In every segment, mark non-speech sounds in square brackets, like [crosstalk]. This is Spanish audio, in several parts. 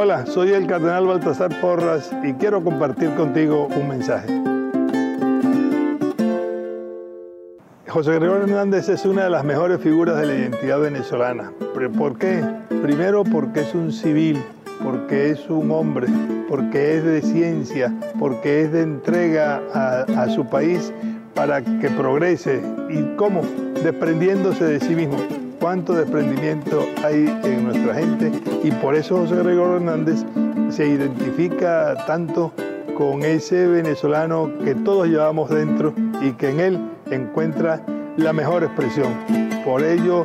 Hola, soy el cardenal Baltasar Porras y quiero compartir contigo un mensaje. José Gregorio Hernández es una de las mejores figuras de la identidad venezolana. ¿Por qué? Primero porque es un civil, porque es un hombre, porque es de ciencia, porque es de entrega a, a su país para que progrese. ¿Y cómo? Desprendiéndose de sí mismo cuánto desprendimiento hay en nuestra gente y por eso José Gregorio Hernández se identifica tanto con ese venezolano que todos llevamos dentro y que en él encuentra la mejor expresión. Por ello,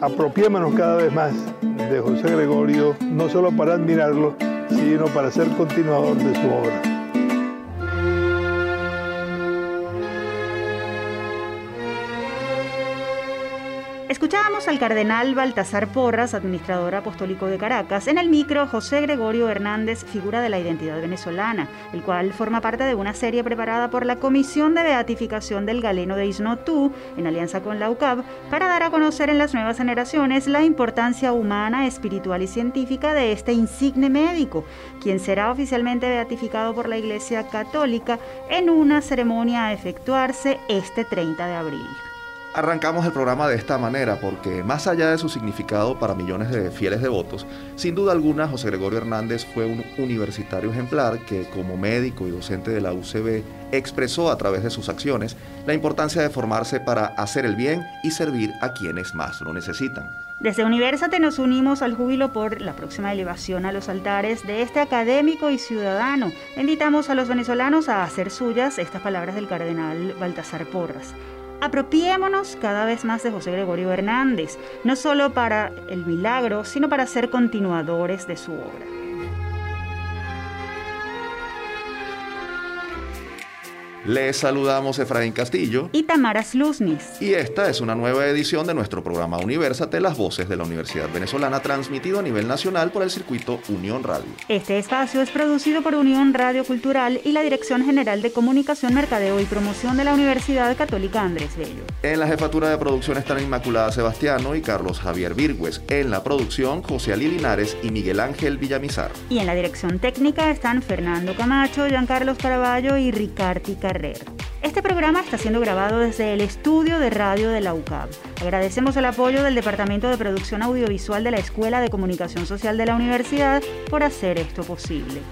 apropiémonos cada vez más de José Gregorio, no solo para admirarlo, sino para ser continuador de su obra. Escuchábamos al cardenal Baltasar Porras, administrador apostólico de Caracas, en el micro José Gregorio Hernández, figura de la identidad venezolana, el cual forma parte de una serie preparada por la Comisión de Beatificación del Galeno de Isnotú, en alianza con la UCAB, para dar a conocer en las nuevas generaciones la importancia humana, espiritual y científica de este insigne médico, quien será oficialmente beatificado por la Iglesia Católica en una ceremonia a efectuarse este 30 de abril. Arrancamos el programa de esta manera porque más allá de su significado para millones de fieles devotos, sin duda alguna José Gregorio Hernández fue un universitario ejemplar que como médico y docente de la UCB expresó a través de sus acciones la importancia de formarse para hacer el bien y servir a quienes más lo necesitan. Desde Universate nos unimos al júbilo por la próxima elevación a los altares de este académico y ciudadano. Invitamos a los venezolanos a hacer suyas estas palabras del cardenal Baltasar Porras. Apropiémonos cada vez más de José Gregorio Hernández, no solo para el milagro, sino para ser continuadores de su obra. Les saludamos Efraín Castillo y Tamara Sluznis. Y esta es una nueva edición de nuestro programa Universate, las voces de la Universidad Venezolana, transmitido a nivel nacional por el circuito Unión Radio. Este espacio es producido por Unión Radio Cultural y la Dirección General de Comunicación, Mercadeo y Promoción de la Universidad Católica Andrés Bello. En la jefatura de producción están Inmaculada Sebastiano y Carlos Javier Virgües. En la producción, José Ali Linares y Miguel Ángel Villamizar. Y en la dirección técnica están Fernando Camacho, Giancarlos Caraballo y Ricardi Este programa está siendo grabado desde el estudio de radio de la UCAB. Agradecemos el apoyo del Departamento de Producción Audiovisual de la Escuela de Comunicación Social de la Universidad por hacer esto posible.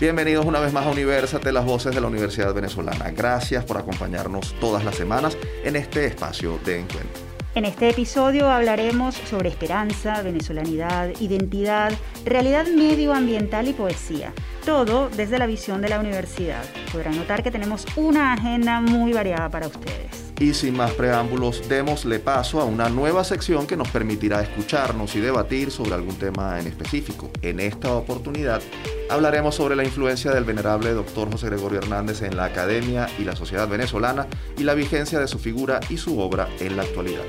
Bienvenidos una vez más a Universate, las voces de la Universidad Venezolana. Gracias por acompañarnos todas las semanas en este espacio de encuentro. En este episodio hablaremos sobre esperanza, venezolanidad, identidad, realidad medioambiental y poesía. Todo desde la visión de la universidad. Podrán notar que tenemos una agenda muy variada para ustedes. Y sin más preámbulos, démosle paso a una nueva sección que nos permitirá escucharnos y debatir sobre algún tema en específico. En esta oportunidad hablaremos sobre la influencia del venerable doctor José Gregorio Hernández en la academia y la sociedad venezolana y la vigencia de su figura y su obra en la actualidad.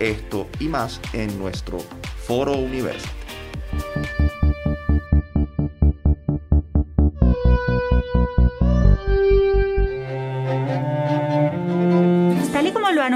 Esto y más en nuestro Foro Universal.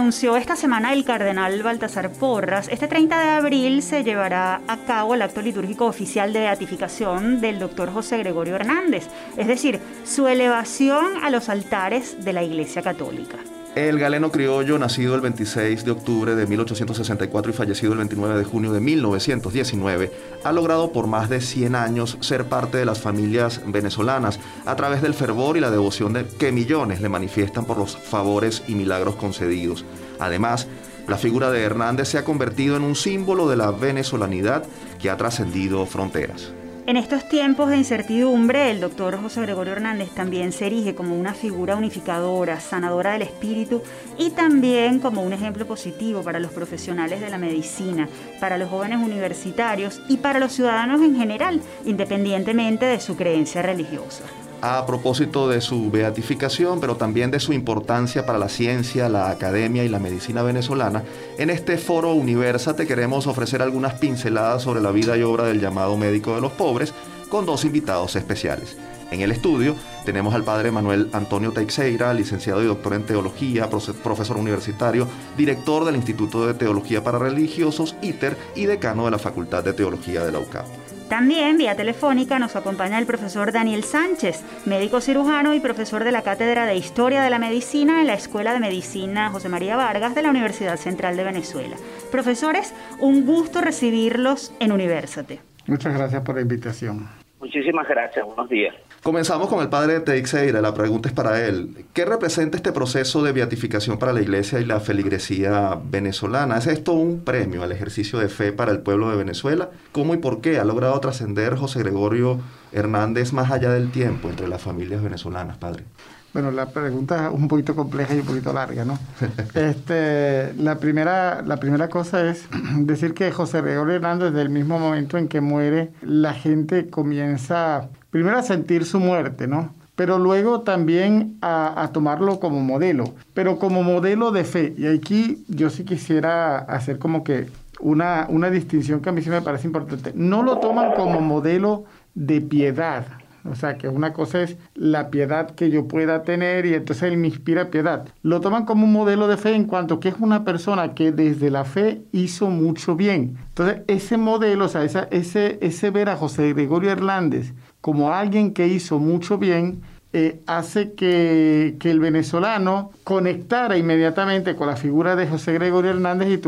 Anunció esta semana el cardenal Baltasar Porras, este 30 de abril se llevará a cabo el acto litúrgico oficial de beatificación del doctor José Gregorio Hernández, es decir, su elevación a los altares de la Iglesia Católica. El galeno criollo, nacido el 26 de octubre de 1864 y fallecido el 29 de junio de 1919, ha logrado por más de 100 años ser parte de las familias venezolanas a través del fervor y la devoción de que millones le manifiestan por los favores y milagros concedidos. Además, la figura de Hernández se ha convertido en un símbolo de la venezolanidad que ha trascendido fronteras. En estos tiempos de incertidumbre, el doctor José Gregorio Hernández también se erige como una figura unificadora, sanadora del espíritu y también como un ejemplo positivo para los profesionales de la medicina, para los jóvenes universitarios y para los ciudadanos en general, independientemente de su creencia religiosa a propósito de su beatificación, pero también de su importancia para la ciencia, la academia y la medicina venezolana, en este foro Universa te queremos ofrecer algunas pinceladas sobre la vida y obra del llamado médico de los pobres con dos invitados especiales. En el estudio tenemos al padre Manuel Antonio Teixeira, licenciado y doctor en teología, profesor universitario, director del Instituto de Teología para Religiosos, ITER, y decano de la Facultad de Teología de la UCAP. También vía telefónica nos acompaña el profesor Daniel Sánchez, médico cirujano y profesor de la Cátedra de Historia de la Medicina en la Escuela de Medicina José María Vargas de la Universidad Central de Venezuela. Profesores, un gusto recibirlos en Universate. Muchas gracias por la invitación. Muchísimas gracias, buenos días. Comenzamos con el padre Teixeira, la pregunta es para él. ¿Qué representa este proceso de beatificación para la iglesia y la feligresía venezolana? ¿Es esto un premio al ejercicio de fe para el pueblo de Venezuela? ¿Cómo y por qué ha logrado trascender José Gregorio Hernández más allá del tiempo entre las familias venezolanas, padre? Bueno, la pregunta es un poquito compleja y un poquito larga, ¿no? [laughs] este, la, primera, la primera cosa es decir que José Gregorio Hernández, desde el mismo momento en que muere, la gente comienza primero a sentir su muerte, ¿no? Pero luego también a, tomarlo como modelo, pero como modelo de fe. Y aquí yo sí quisiera hacer como que una, una distinción que a mí sí me parece importante. No lo toman como modelo de piedad, o sea, que una cosa es la piedad que yo pueda tener y entonces él me inspira piedad. Lo toman como un modelo de fe en cuanto que es una persona que desde la fe hizo mucho bien. Entonces, ese modelo, o sea, ese, ese ver a José Gregorio Hernández como alguien que hizo mucho bien, eh, hace que, el venezolano conectara inmediatamente con la figura de José Gregorio Hernández y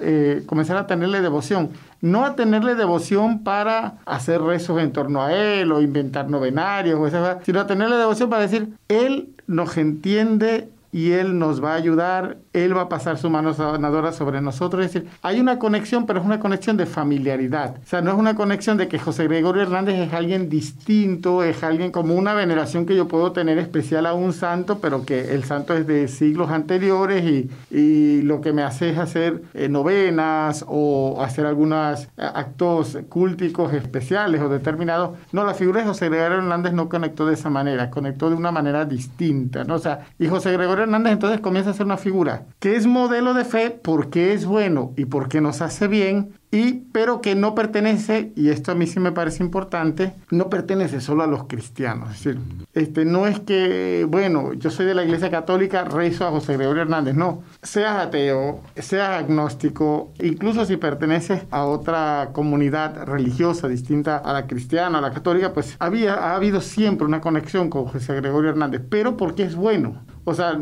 eh, comenzara a tenerle devoción. No a tenerle devoción para hacer rezos en torno a él o inventar novenarios, sino a tenerle devoción para decir, él nos entiende y Él nos va a ayudar, Él va a pasar su mano sanadora sobre nosotros. Es decir, hay una conexión, pero es una conexión de familiaridad. O sea, no es una conexión de que José Gregorio Hernández es alguien distinto, es alguien como una veneración que yo puedo tener especial a un santo, pero que el santo es de siglos anteriores y, y lo que me hace es hacer eh, novenas o hacer algunos eh, actos cúlticos especiales o determinados. No, la figura de José Gregorio Hernández no conectó de esa manera, conectó de una manera distinta. ¿no? O sea, y José Gregorio Hernández entonces comienza a ser una figura que es modelo de fe porque es bueno y porque nos hace bien, y pero que no pertenece, y esto a mí sí me parece importante, no pertenece solo a los cristianos. Es decir, este, no es que, bueno, yo soy de la Iglesia Católica, rezo a José Gregorio Hernández, no. Seas ateo, seas agnóstico, incluso si perteneces a otra comunidad religiosa distinta a la cristiana, a la católica, pues había, ha habido siempre una conexión con José Gregorio Hernández, pero porque es bueno. O sea,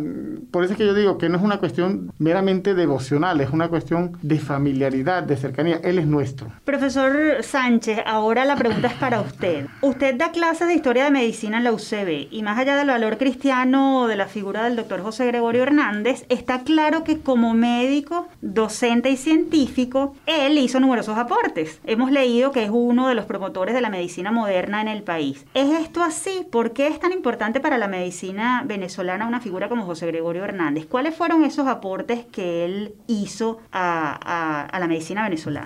por eso es que yo digo que no es una cuestión meramente devocional, es una cuestión de familiaridad, de cercanía. Él es nuestro. Profesor Sánchez, ahora la pregunta es para usted. Usted da clases de historia de medicina en la UCB y más allá del valor cristiano de la figura del doctor José Gregorio Hernández, está claro que como médico, docente y científico, él hizo numerosos aportes. Hemos leído que es uno de los promotores de la medicina moderna en el país. ¿Es esto así? ¿Por qué es tan importante para la medicina venezolana una figura como José Gregorio Hernández. ¿Cuáles fueron esos aportes que él hizo a, la medicina venezolana?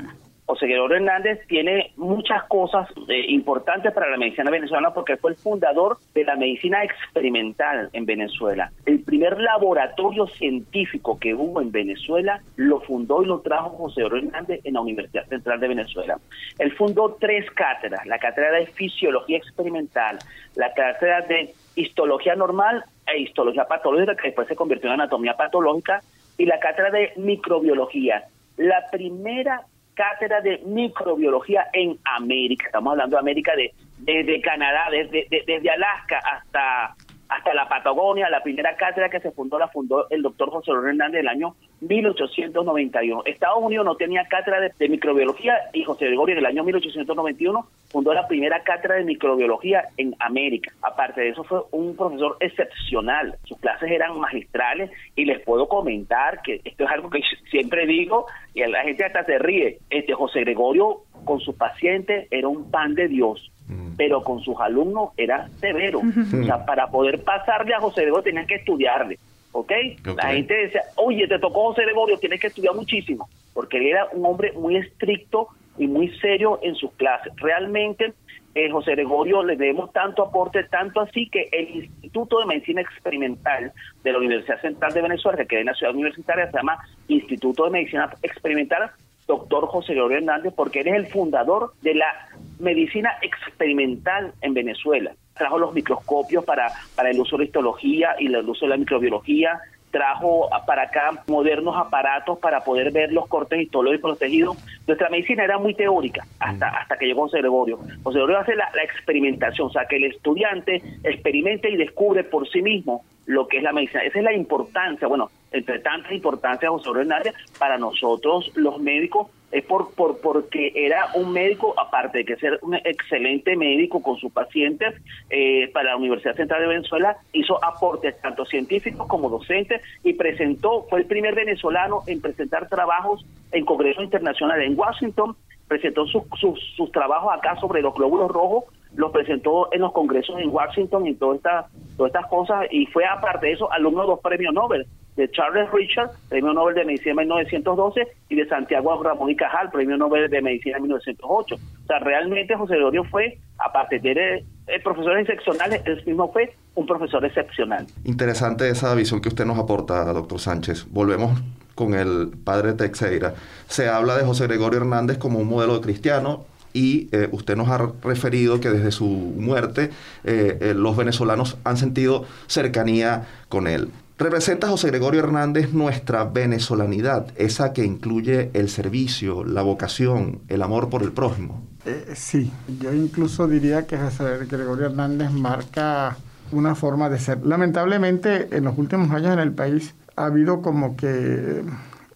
José Gregorio Hernández tiene muchas cosas eh, importantes para la medicina venezolana porque fue el fundador de la medicina experimental en Venezuela. El primer laboratorio científico que hubo en Venezuela lo fundó y lo trajo José Gregorio Hernández en la Universidad Central de Venezuela. Él fundó tres cátedras, la cátedra de fisiología experimental, la cátedra de histología normal e histología patológica, que después se convirtió en anatomía patológica, y la cátedra de microbiología. La primera cátedra de microbiología en América, estamos hablando de América de desde Canadá, desde, desde Alaska hasta hasta la Patagonia. La primera cátedra que se fundó la fundó el doctor José Luis Hernández en el año 1891. Estados Unidos no tenía cátedra de, microbiología y José Gregorio en el año 1891 fundó la primera cátedra de microbiología en América. Aparte de eso fue un profesor excepcional. Sus clases eran magistrales y les puedo comentar que esto es algo que [laughs] siempre digo y la gente hasta se ríe. Este José Gregorio con sus pacientes era un pan de Dios Mm. pero con sus alumnos era severo. O sea, para poder pasarle a José Gregorio tenían que estudiarle. ¿ok? La gente decía, oye, te tocó José Gregorio, tienes que estudiar muchísimo, porque él era un hombre muy estricto y muy serio en sus clases. Realmente, eh, José Gregorio le debemos tanto aporte, tanto así que el Instituto de Medicina Experimental de la Universidad Central de Venezuela, que queda en la ciudad universitaria, se llama Instituto de Medicina Experimental doctor José Gregorio Hernández, porque él es el fundador de la medicina experimental en Venezuela. Trajo los microscopios para, para el uso de la histología y el uso de la microbiología, trajo para acá modernos aparatos para poder ver los cortes histológicos protegidos. Nuestra medicina era muy teórica hasta, hasta que llegó José Gregorio. José Gregorio hace la, la experimentación, o sea, que el estudiante experimente y descubre por sí mismo lo que es la medicina. Esa es la importancia, bueno, entre tantas importancias, José Hernández, para nosotros los médicos, es por, por porque era un médico, aparte de que ser un excelente médico con sus pacientes, eh, para la Universidad Central de Venezuela, hizo aportes tanto científicos como docentes y presentó, fue el primer venezolano en presentar trabajos en congresos internacionales en Washington, presentó sus, sus, sus trabajos acá sobre los glóbulos rojos los presentó en los congresos en Washington y todas estas todas estas cosas y fue aparte de eso alumno de dos premios Nobel de Charles Richard, premio Nobel de Medicina en 1912 y de Santiago Ramón y Cajal, premio Nobel de Medicina en 1908. O sea, realmente José Gregorio fue, aparte de ser el profesor excepcional, él mismo fue un profesor excepcional. Interesante esa visión que usted nos aporta, doctor Sánchez. Volvemos con el padre Teixeira. Se habla de José Gregorio Hernández como un modelo de cristiano y eh, usted nos ha referido que desde su muerte eh, eh, los venezolanos han sentido cercanía con él. ¿Representa José Gregorio Hernández nuestra venezolanidad, esa que incluye el servicio, la vocación, el amor por el prójimo? sí, yo incluso diría que José Gregorio Hernández marca una forma de ser. Lamentablemente, en los últimos años en el país ha habido como que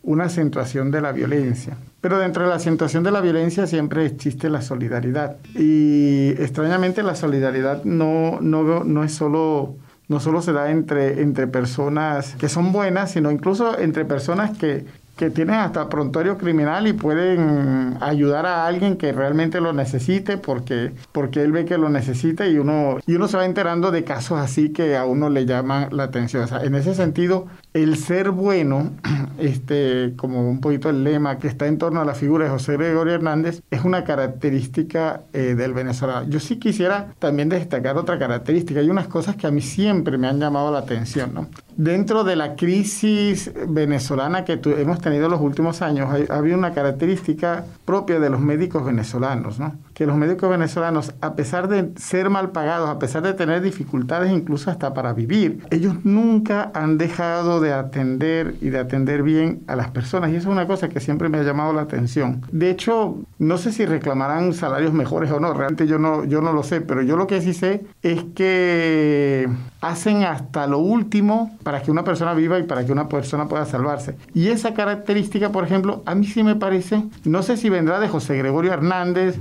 una acentuación de la violencia. Pero dentro de la acentuación de la violencia siempre existe la solidaridad. Y extrañamente la solidaridad no, no, no es solo no solo se da entre, entre personas que son buenas, sino incluso entre personas que, que tienen hasta prontuario criminal y pueden ayudar a alguien que realmente lo necesite porque, porque él ve que lo necesita y uno, y uno se va enterando de casos así que a uno le llaman la atención. en ese sentido, el ser bueno, [clears throat] este, como un poquito el lema que está en torno a la figura de José Gregorio Hernández, es una característica eh, del venezolano. Yo sí quisiera también destacar otra característica. Hay unas cosas que a mí siempre me han llamado la atención. ¿no? Dentro de la crisis venezolana que hemos tenido en los últimos años, hay, había una característica propia de los médicos venezolanos, ¿no? que los médicos venezolanos, a pesar de ser mal pagados, a pesar de tener dificultades incluso hasta para vivir, ellos nunca han dejado de atender y de atender bien a las personas. Y eso es una cosa que siempre me ha llamado la atención. De hecho, no sé si reclamarán salarios mejores o no, realmente yo no, yo no lo sé, pero yo lo que sí sé es que hacen hasta lo último para que una persona viva y para que una persona pueda salvarse. Y esa característica, por ejemplo, a mí sí me parece, no sé si vendrá de José Gregorio Hernández,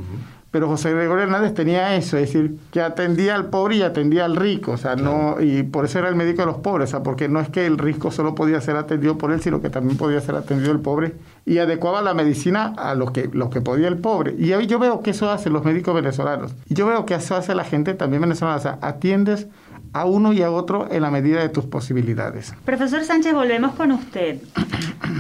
pero José Gregorio Hernández tenía eso, es decir, que atendía al pobre y atendía al rico, o sea, no, y por eso era el médico de los pobres, o sea, porque no es que el rico solo podía ser atendido por él, sino que también podía ser atendido el pobre, y adecuaba la medicina a lo que, lo que podía el pobre. Y yo veo que eso hacen los médicos venezolanos, y yo veo que eso hace la gente también venezolana, o sea, atiendes a uno y a otro en la medida de tus posibilidades. Profesor Sánchez, volvemos con usted.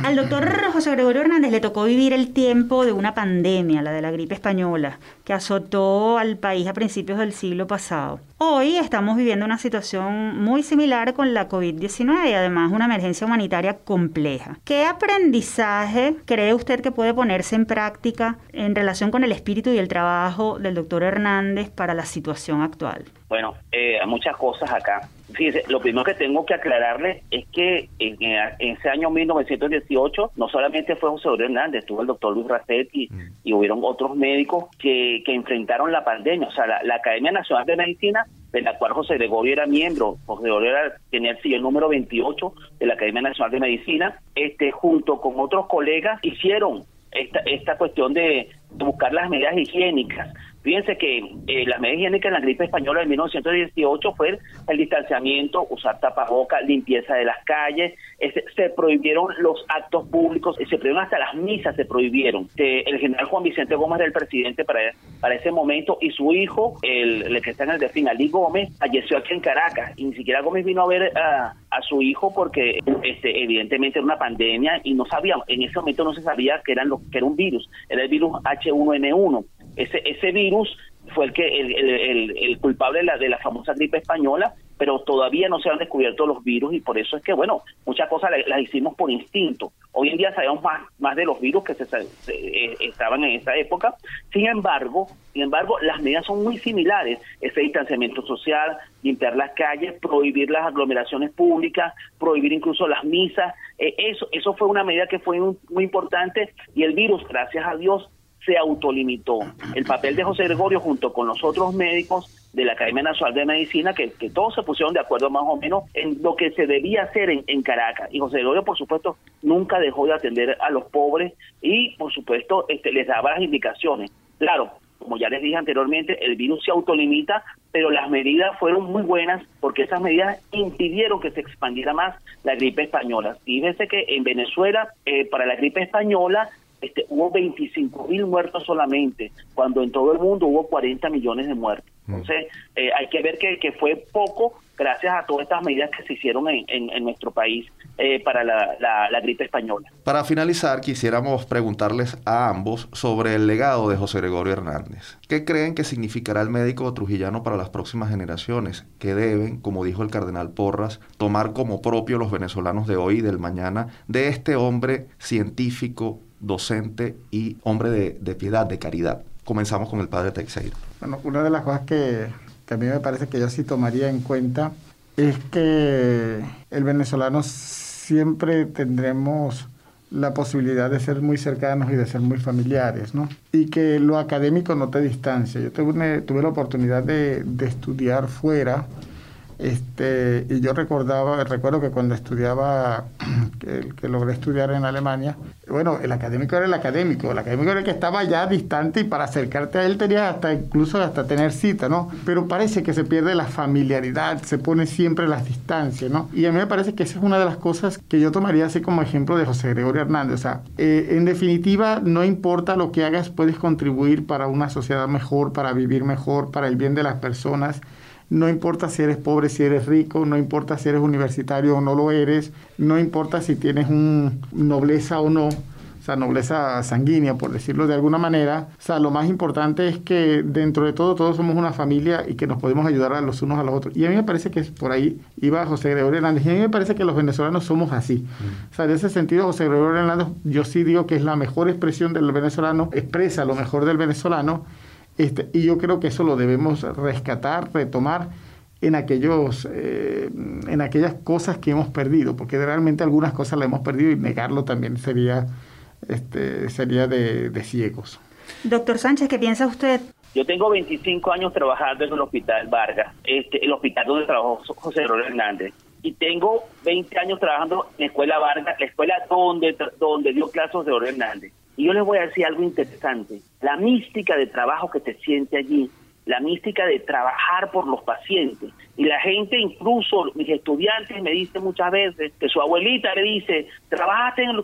Al doctor José Gregorio Hernández le tocó vivir el tiempo de una pandemia, la de la gripe española, que azotó al país a principios del siglo pasado. Hoy estamos viviendo una situación muy similar con la COVID-19 y además una emergencia humanitaria compleja. ¿Qué aprendizaje cree usted que puede ponerse en práctica en relación con el espíritu y el trabajo del doctor Hernández para la situación actual? Bueno, eh, muchas cosas acá. Fíjese, lo primero que tengo que aclararle es que en, ese año 1918 no solamente fue José Gregorio Hernández, estuvo el doctor Luis Racetti mm. y hubieron otros médicos que, que enfrentaron la pandemia. O sea, la, Academia Nacional de Medicina, de la cual José Gregorio era miembro, José Gregorio era, tenía el sillón número 28 de la Academia Nacional de Medicina, este junto con otros colegas hicieron esta, esta cuestión de buscar las medidas higiénicas Fíjense que eh, las medidas higiénicas en la gripe española de 1918 fue el distanciamiento, usar tapaboca, limpieza de las calles, se prohibieron los actos públicos, se prohibieron hasta las misas, se prohibieron. el general Juan Vicente Gómez era el presidente para, para ese momento y su hijo, el, que está en el delfín, Ali Gómez, falleció aquí en Caracas y ni siquiera Gómez vino a ver a, su hijo porque este, evidentemente era una pandemia y no sabíamos, en ese momento no se sabía que, eran que era un virus, era el virus H1N1 ese, ese virus fue el que el, el, el, culpable de la, de la famosa gripe española, pero todavía no se han descubierto los virus y por eso es que, bueno, muchas cosas las, hicimos por instinto. Hoy en día sabemos más, más de los virus que se, eh, estaban en esa época. Sin embargo, sin embargo, las medidas son muy similares. Ese distanciamiento social, limpiar las calles, prohibir las aglomeraciones públicas, prohibir incluso las misas. Eh, eso, eso fue una medida que fue muy importante y el virus, gracias a Dios, se autolimitó. El papel de José Gregorio junto con los otros médicos de la Academia Nacional de Medicina, que, todos se pusieron de acuerdo más o menos en lo que se debía hacer en, Caracas. Y José Gregorio, por supuesto, nunca dejó de atender a los pobres y, por supuesto, este, les daba las indicaciones. Claro, como ya les dije anteriormente, el virus se autolimita, pero las medidas fueron muy buenas porque esas medidas impidieron que se expandiera más la gripe española. Fíjense que en Venezuela, eh, para la gripe española, este, hubo 25 mil muertos solamente, cuando en todo el mundo hubo 40 millones de muertos. Mm. Entonces, eh, hay que ver que, fue poco gracias a todas estas medidas que se hicieron en, nuestro país eh, para la, la, gripe española. Para finalizar, quisiéramos preguntarles a ambos sobre el legado de José Gregorio Hernández. ¿Qué creen que significará el médico trujillano para las próximas generaciones que deben, como dijo el cardenal Porras, tomar como propio los venezolanos de hoy y del mañana de este hombre científico, docente y hombre de, piedad, de caridad. Comenzamos con el padre Teixeira. Bueno, una de las cosas que, a mí me parece que yo sí tomaría en cuenta es que el venezolano siempre tendremos la posibilidad de ser muy cercanos y de ser muy familiares, ¿no? Y que lo académico no te distancia. Yo tuve, tuve la oportunidad de, de estudiar fuera este, y yo recordaba, recuerdo que cuando estudiaba, [clears throat] que, logré estudiar en Alemania, bueno, el académico era el académico, el académico era el que estaba ya distante y para acercarte a él tenías hasta incluso hasta tener cita, ¿no? Pero parece que se pierde la familiaridad, se pone siempre las distancias, ¿no? Y a mí me parece que esa es una de las cosas que yo tomaría así como ejemplo de José Gregorio Hernández. O sea, eh, en definitiva, no importa lo que hagas, puedes contribuir para una sociedad mejor, para vivir mejor, para el bien de las personas. No importa si eres pobre, si eres rico, no importa si eres universitario o no lo eres, no importa si tienes un nobleza o no, o sea, nobleza sanguínea, por decirlo de alguna manera. O sea, lo más importante es que dentro de todo, todos somos una familia y que nos podemos ayudar a los unos a los otros. Y a mí me parece que por ahí iba José Gregorio Hernández. Y a mí me parece que los venezolanos somos así. Mm. O sea, en ese sentido, José Gregorio Hernández, yo sí digo que es la mejor expresión del venezolano, expresa lo mejor del venezolano este, y yo creo que eso lo debemos rescatar, retomar en, aquellos, eh, en aquellas cosas que hemos perdido, porque realmente algunas cosas las hemos perdido y negarlo también sería, este, sería de, ciegos. Doctor Sánchez, ¿qué piensa usted? Yo tengo 25 años trabajando en el Hospital Vargas, este, el hospital donde trabajó José Rolando Hernández. Y tengo 20 años trabajando en la Escuela Vargas, la escuela donde, donde dio clases de Oro Hernández. Y yo les voy a decir algo interesante. La mística de trabajo que te siente allí, la mística de trabajar por los pacientes. Y la gente, incluso mis estudiantes, me dicen muchas veces que su abuelita le dice, trabajaste en el,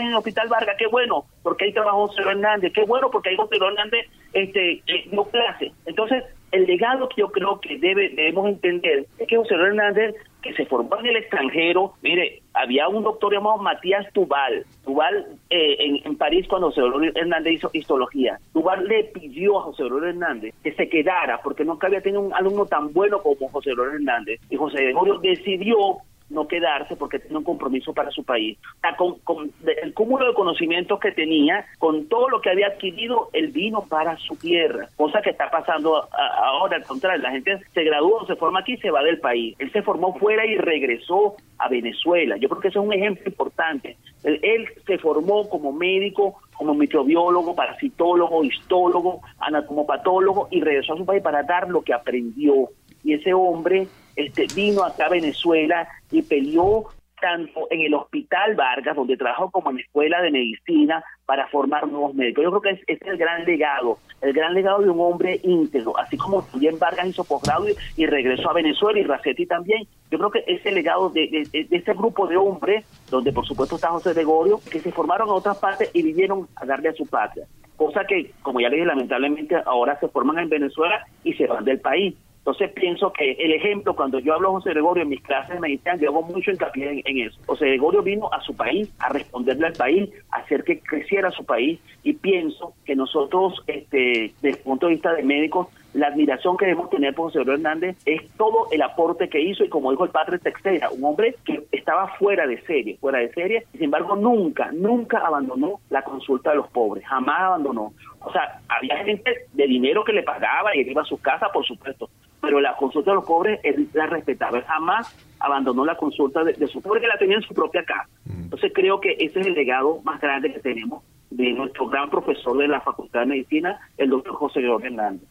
en el Hospital Vargas, qué bueno, porque ahí trabajó José Hernández, qué bueno, porque ahí José Hernández este, dio clase. Entonces, el legado que yo creo que debe, debemos entender es que José Hernández, que se formó en el extranjero, mire, había un doctor llamado Matías Tubal, Tubal eh, en, París cuando José Hernández hizo histología. Tubal le pidió a José Hernández que se quedara porque nunca había tenido un alumno tan bueno como José Hernández. Y José Gregorio decidió no quedarse porque tenía un compromiso para su país. con, el cúmulo de conocimientos que tenía, con todo lo que había adquirido, él vino para su tierra, cosa que está pasando ahora, al contrario, la gente se graduó, se forma aquí y se va del país. Él se formó fuera y regresó a Venezuela. Yo creo que eso es un ejemplo importante. Él, él se formó como médico, como microbiólogo, parasitólogo, histólogo, anatomopatólogo y regresó a su país para dar lo que aprendió. Y ese hombre este, vino acá a Venezuela y peleó tanto en el Hospital Vargas, donde trabajó como en la Escuela de Medicina para formar nuevos médicos. Yo creo que ese es el gran legado, el gran legado de un hombre íntegro, así como también Vargas hizo posgrado y, regresó a Venezuela y Racetti también. Yo creo que ese legado de, ese grupo de hombres, donde por supuesto está José Gregorio, que se formaron en otras partes y vinieron a darle a su patria. Cosa que, como ya le dije, lamentablemente ahora se forman en Venezuela y se van del país. Entonces pienso que el ejemplo, cuando yo hablo de José Gregorio en mis clases de medicina, yo hago mucho hincapié en, eso. José Gregorio vino a su país, a responderle al país, a hacer que creciera su país y pienso que nosotros, este, desde el punto de vista de médicos, la admiración que debemos tener por José Gregorio Hernández es todo el aporte que hizo y como dijo el padre Texera, un hombre que estaba fuera de serie, fuera de serie, sin embargo nunca, nunca abandonó la consulta de los pobres, jamás abandonó. O sea, había gente de dinero que le pagaba y él iba a su casa, por supuesto, pero la consulta de los pobres él la respetaba, él jamás abandonó la consulta de, de su pobre que la tenía en su propia casa. Entonces creo que ese es el legado más grande que tenemos de nuestro gran profesor de la Facultad de Medicina, el doctor José Gregorio Hernández.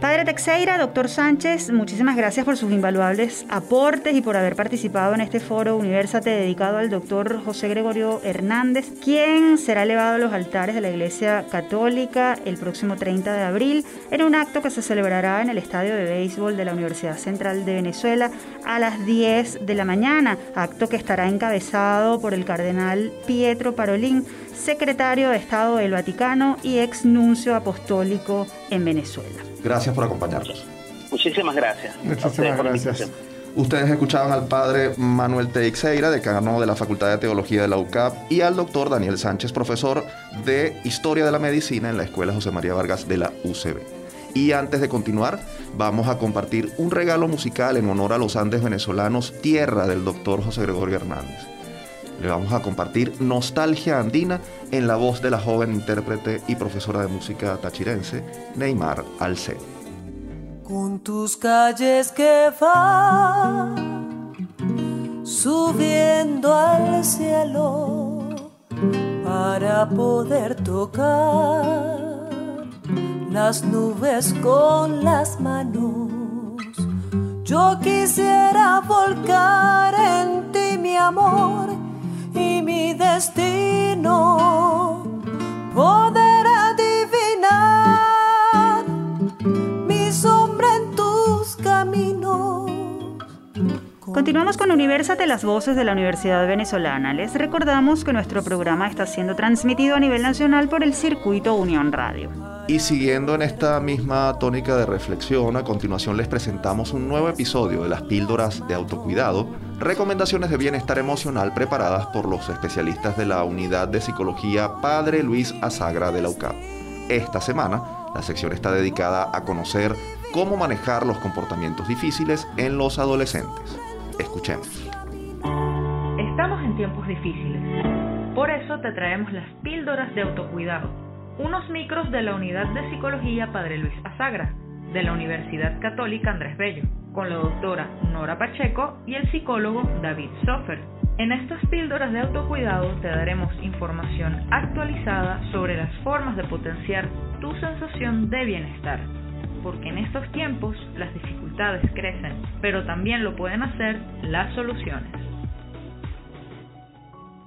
Padre Texeira, doctor Sánchez, muchísimas gracias por sus invaluables aportes y por haber participado en este foro Universate dedicado al doctor José Gregorio Hernández, quien será elevado a los altares de la Iglesia Católica el próximo 30 de abril en un acto que se celebrará en el Estadio de Béisbol de la Universidad Central de Venezuela a las 10 de la mañana, acto que estará encabezado por el cardenal Pietro Parolín, secretario de Estado del Vaticano y ex nuncio apostólico en Venezuela. Gracias por acompañarnos. Muchísimas gracias. Muchísimas gracias. Ustedes escuchaban al padre Manuel Teixeira, decano de la Facultad de Teología de la UCAP, y al doctor Daniel Sánchez, profesor de Historia de la Medicina en la Escuela José María Vargas de la UCB. Y antes de continuar, vamos a compartir un regalo musical en honor a los Andes venezolanos, tierra del doctor José Gregorio Hernández. Le vamos a compartir Nostalgia Andina en la voz de la joven intérprete y profesora de música tachirense, Neymar Alce. Con tus calles que van subiendo al cielo para poder tocar las nubes con las manos. Yo quisiera volcar en ti mi amor y mi destino poder adivinar mi sombra en tus caminos. Continuamos con Universate, las voces de la Universidad Venezolana. Les recordamos que nuestro programa está siendo transmitido a nivel nacional por el circuito Unión Radio. Y siguiendo en esta misma tónica de reflexión, a continuación les presentamos un nuevo episodio de las píldoras de autocuidado, recomendaciones de bienestar emocional preparadas por los especialistas de la Unidad de Psicología Padre Luis Azagra de la UCAP. Esta semana, la sección está dedicada a conocer cómo manejar los comportamientos difíciles en los adolescentes. Escuchemos. Estamos en tiempos difíciles. Por eso te traemos las píldoras de autocuidado, unos micros de la Unidad de Psicología Padre Luis Azagra, de la Universidad Católica Andrés Bello, con la doctora Nora Pacheco y el psicólogo David Sofer. En estas píldoras de autocuidado te daremos información actualizada sobre las formas de potenciar tu sensación de bienestar, porque en estos tiempos las dificultades crecen, pero también lo pueden hacer las soluciones.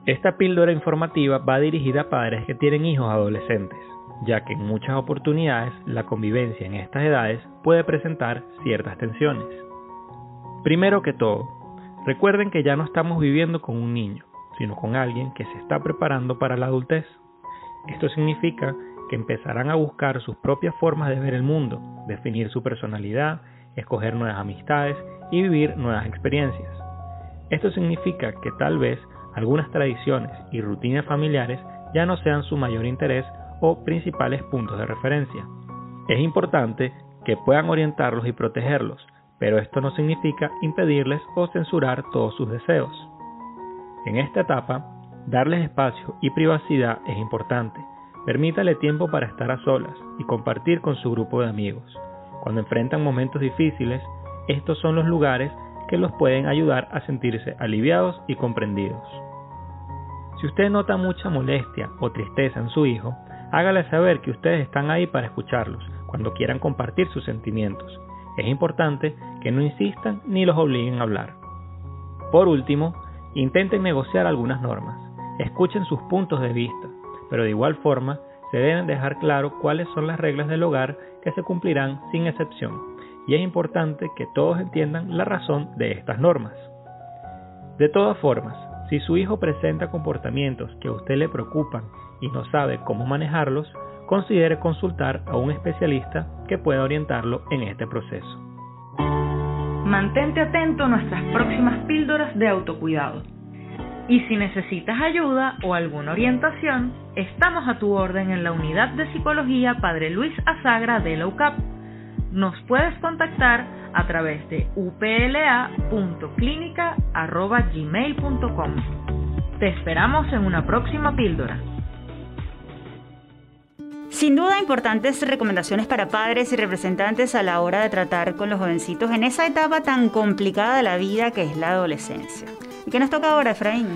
Esta píldora informativa va dirigida a padres que tienen hijos adolescentes, ya que en muchas oportunidades la convivencia en estas edades puede presentar ciertas tensiones. Primero que todo, recuerden que ya no estamos viviendo con un niño, sino con alguien que se está preparando para la adultez. Esto significa que empezarán a buscar sus propias formas de ver el mundo, definir su personalidad, escoger nuevas amistades y vivir nuevas experiencias. Esto significa que tal vez algunas tradiciones y rutinas familiares ya no sean su mayor interés o principales puntos de referencia. Es importante que puedan orientarlos y protegerlos, pero esto no significa impedirles o censurar todos sus deseos. En esta etapa, darles espacio y privacidad es importante. Permítale tiempo para estar a solas y compartir con su grupo de amigos. Cuando enfrentan momentos difíciles, estos son los lugares que los pueden ayudar a sentirse aliviados y comprendidos. Si usted nota mucha molestia o tristeza en su hijo, hágale saber que ustedes están ahí para escucharlos cuando quieran compartir sus sentimientos. Es importante que no insistan ni los obliguen a hablar. Por último, intenten negociar algunas normas. Escuchen sus puntos de vista, pero de igual forma se deben dejar claro cuáles son las reglas del hogar que se cumplirán sin excepción, y es importante que todos entiendan la razón de estas normas. De todas formas, si su hijo presenta comportamientos que a usted le preocupan y no sabe cómo manejarlos, considere consultar a un especialista que pueda orientarlo en este proceso. Mantente atento a nuestras próximas píldoras de autocuidado. Y si necesitas ayuda o alguna orientación, estamos a tu orden en la unidad de psicología Padre Luis Azagra de la UCAP. Nos puedes contactar a través de upla.clinica.gmail.com. Te esperamos en una próxima píldora. Sin duda, importantes recomendaciones para padres y representantes a la hora de tratar con los jovencitos en esa etapa tan complicada de la vida que es la adolescencia. ¿Y qué nos toca ahora, Efraín?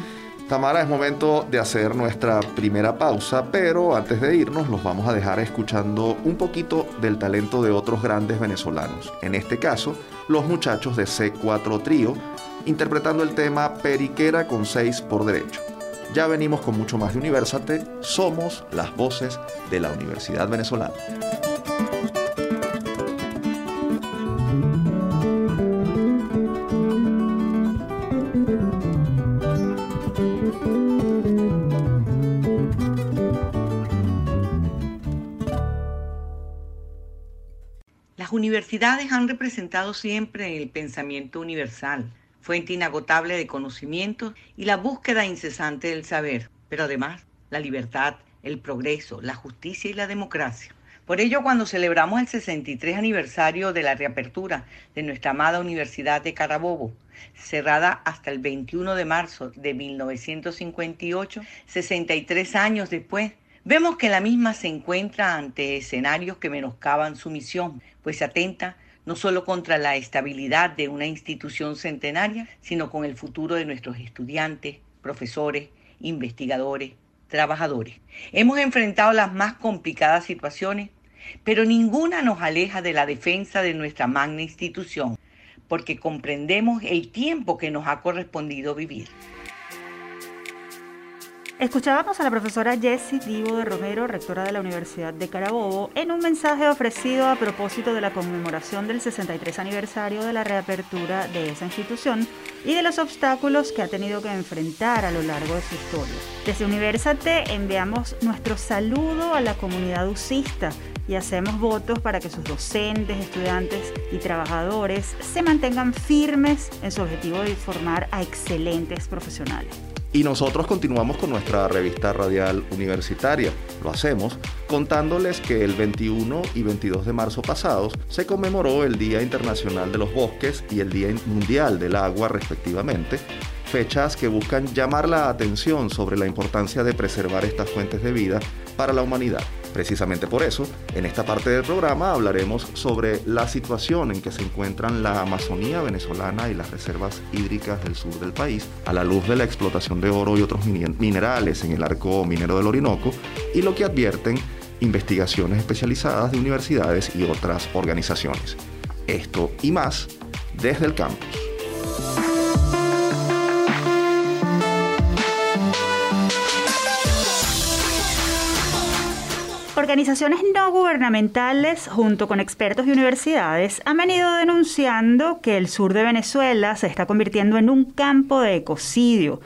Tamara, es momento de hacer nuestra primera pausa, pero antes de irnos los vamos a dejar escuchando un poquito del talento de otros grandes venezolanos. En este caso, los muchachos de C4 Trío, interpretando el tema Periquera con 6 por derecho. Ya venimos con mucho más de Universate, somos las voces de la Universidad Venezolana. Las universidades han representado siempre el pensamiento universal, fuente inagotable de conocimientos y la búsqueda incesante del saber, pero además la libertad, el progreso, la justicia y la democracia. Por ello, cuando celebramos el 63 aniversario de la reapertura de nuestra amada Universidad de Carabobo, cerrada hasta el 21 de marzo de 1958, 63 años después, vemos que la misma se encuentra ante escenarios que menoscaban su misión, pues atenta no solo contra la estabilidad de una institución centenaria, sino con el futuro de nuestros estudiantes, profesores, investigadores, trabajadores. Hemos enfrentado las más complicadas situaciones, pero ninguna nos aleja de la defensa de nuestra magna institución, porque comprendemos el tiempo que nos ha correspondido vivir. Escuchábamos a la profesora Jessie Divo de Romero, rectora de la Universidad de Carabobo, en un mensaje ofrecido a propósito de la conmemoración del 63 aniversario de la reapertura de esa institución y de los obstáculos que ha tenido que enfrentar a lo largo de su historia. Desde Universate enviamos nuestro saludo a la comunidad usista y hacemos votos para que sus docentes, estudiantes y trabajadores se mantengan firmes en su objetivo de formar a excelentes profesionales. Y nosotros continuamos con nuestra revista radial universitaria. Lo hacemos contándoles que el 21 y 22 de marzo pasados se conmemoró el Día Internacional de los Bosques y el Día Mundial del Agua respectivamente, fechas que buscan llamar la atención sobre la importancia de preservar estas fuentes de vida para la humanidad. Precisamente por eso, en esta parte del programa hablaremos sobre la situación en que se encuentran la Amazonía venezolana y las reservas hídricas del sur del país, a la luz de la explotación de oro y otros minerales en el arco minero del Orinoco, y lo que advierten investigaciones especializadas de universidades y otras organizaciones. Esto y más desde el campus. Organizaciones no gubernamentales, junto con expertos y universidades, han venido denunciando que el sur de Venezuela se está convirtiendo en un campo de ecocidio.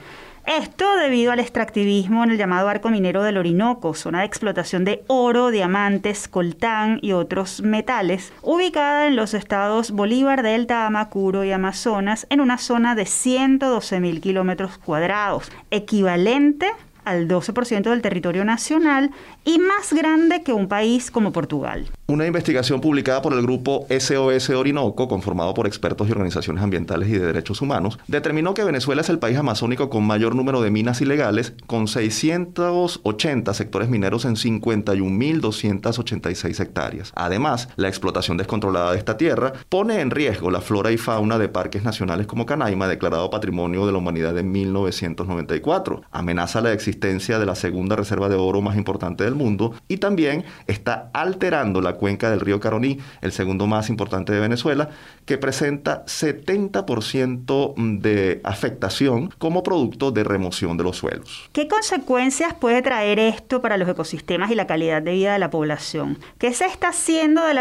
Esto debido al extractivismo en el llamado arco minero del Orinoco, zona de explotación de oro, diamantes, coltán y otros metales, ubicada en los estados Bolívar, Delta, Amacuro y Amazonas, en una zona de 112.000 kilómetros cuadrados, equivalente al 12% del territorio nacional y más grande que un país como Portugal. Una investigación publicada por el grupo SOS Orinoco, conformado por expertos y organizaciones ambientales y de derechos humanos, determinó que Venezuela es el país amazónico con mayor número de minas ilegales, con 680 sectores mineros en 51.286 hectáreas. Además, la explotación descontrolada de esta tierra pone en riesgo la flora y fauna de parques nacionales como Canaima, declarado Patrimonio de la Humanidad en 1994. Amenaza la existencia de la segunda reserva de oro más importante del mundo y también está alterando la cuenca del río Caroní, el segundo más importante de Venezuela, que presenta 70% de afectación como producto de remoción de los suelos. ¿Qué consecuencias puede traer esto para los ecosistemas y la calidad de vida de la población? ¿Qué se está haciendo desde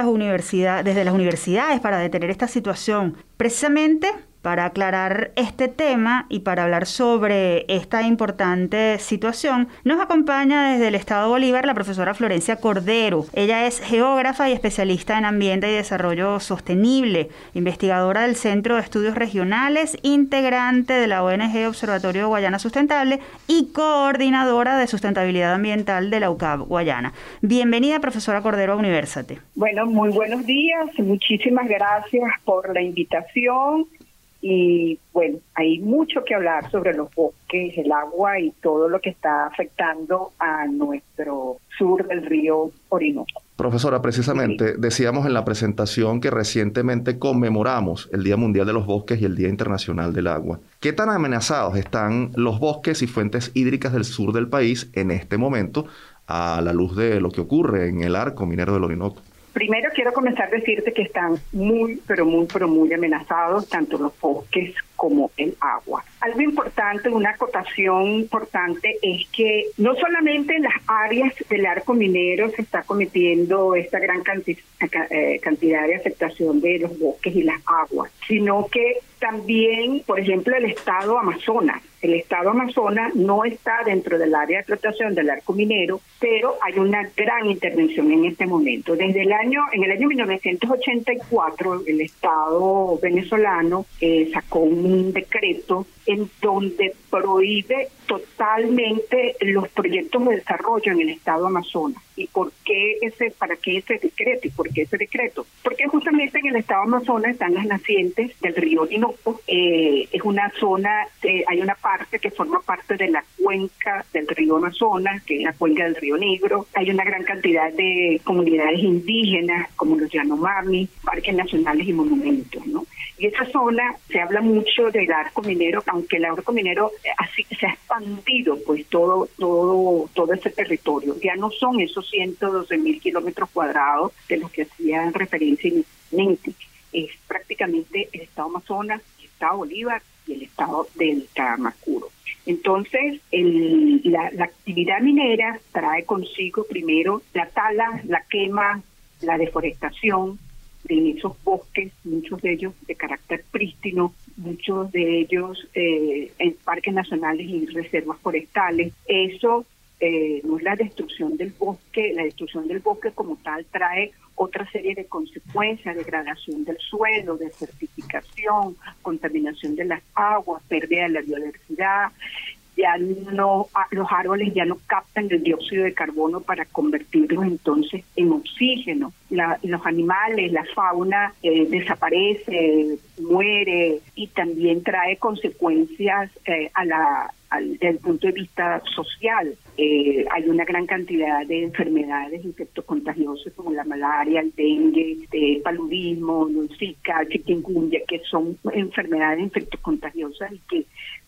las universidades para detener esta situación? Precisamente Para aclarar este tema y para hablar sobre esta importante situación, nos acompaña desde el Estado Bolívar la profesora Florencia Cordero. Ella es geógrafa y especialista en ambiente y desarrollo sostenible, investigadora del Centro de Estudios Regionales, integrante de la ONG Observatorio Guayana Sustentable y coordinadora de sustentabilidad ambiental de la UCAB Guayana. Bienvenida, profesora Cordero, a Universate. Bueno, muy buenos días. Muchísimas gracias por la invitación y bueno, hay mucho que hablar sobre los bosques, el agua y todo lo que está afectando a nuestro sur del río Orinoco. Profesora, precisamente decíamos en la presentación que recientemente conmemoramos el Día Mundial de los Bosques y el Día Internacional del Agua. ¿Qué tan amenazados están los bosques y fuentes hídricas del sur del país en este momento a la luz de lo que ocurre en el arco minero del Orinoco? Primero quiero comenzar a decirte que están muy, pero muy, pero muy amenazados tanto los bosques como el agua. Algo importante, una acotación importante es que no solamente en las áreas del arco minero se está cometiendo esta gran eh, cantidad de afectación de los bosques y las aguas, sino que también, por ejemplo, el estado Amazonas. El estado Amazonas no está dentro del área de explotación del arco minero, pero hay una gran intervención en este momento. Desde el año, en el año 1984, el estado venezolano eh, sacó un decreto en donde prohíbe totalmente los proyectos de desarrollo en el estado Amazonas. ¿Y por qué ese, para qué ese decreto y por qué ese decreto? Porque justamente en el estado Amazonas están las nacientes del río Orinoco. Eh, es una zona, eh, hay una parte que forma parte de la cuenca del río Amazonas, que es la cuenca del río Negro. Hay una gran cantidad de comunidades indígenas, como los Yanomami, parques nacionales y monumentos, ¿no? Y esa zona se habla mucho del arco minero, aunque el arco minero eh, así se ha expandido, pues todo, todo, todo ese territorio. Ya no son esos 112 mil kilómetros cuadrados de los que hacían referencia inicialmente. Es prácticamente el estado Amazonas, el estado Bolívar y el estado del Tamacuro. Entonces, el, la, la actividad minera trae consigo primero la tala, la quema, la deforestación, de esos bosques, muchos de ellos de carácter prístino, muchos de ellos eh, en parques nacionales y reservas forestales. Eso eh, no es la destrucción del bosque, la destrucción del bosque como tal trae otra serie de consecuencias, degradación del suelo, desertificación, contaminación de las aguas, pérdida de la biodiversidad, ya no ah, los árboles ya no captan el dióxido de carbono para convertirlos entonces en oxígeno. los animales, la fauna eh, desaparece, muere y también trae consecuencias eh, a la desde el punto de vista social. Eh, hay una gran cantidad de enfermedades infectocontagiosas como la malaria, el dengue, el paludismo, el zika, chikungunya, que son enfermedades infectocontagiosas y que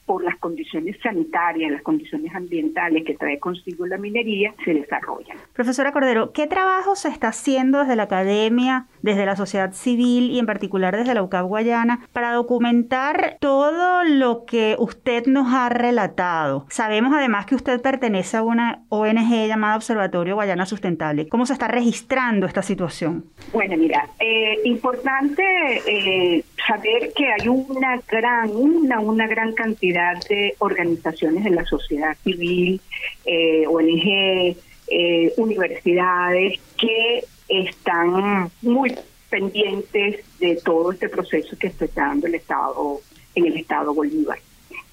por las condiciones sanitarias, las condiciones ambientales que trae consigo la minería, se desarrollan. Profesora Cordero, ¿qué trabajo se está haciendo desde la academia, desde la sociedad civil y en particular desde la UCAP Guayana para documentar todo lo que usted nos ha relatado? Sabemos además que usted pertenece a una ONG llamada Observatorio Guayana Sustentable. ¿Cómo se está registrando esta situación? Bueno, mira, eh, importante eh, saber que hay una gran, una, una gran cantidad de organizaciones de la sociedad civil, eh, ONG, eh, universidades que están muy pendientes de todo este proceso que está dando el Estado en el Estado Bolívar.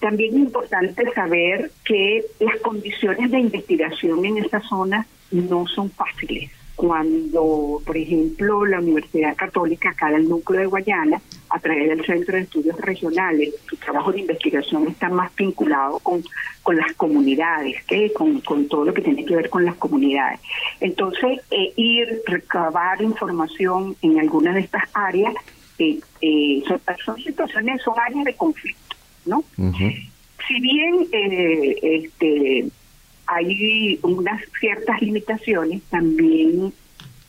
También es importante saber que las condiciones de investigación en esta zona no son fáciles cuando, por ejemplo, la Universidad Católica, acá del núcleo de Guayana, a través del Centro de Estudios Regionales, su trabajo de investigación está más vinculado con, con las comunidades, que con, con todo lo que tiene que ver con las comunidades. Entonces, eh, ir, recabar información en algunas de estas áreas, eh, eh, son, son, situaciones, son áreas de conflicto, ¿no? Si bien este hay unas ciertas limitaciones, también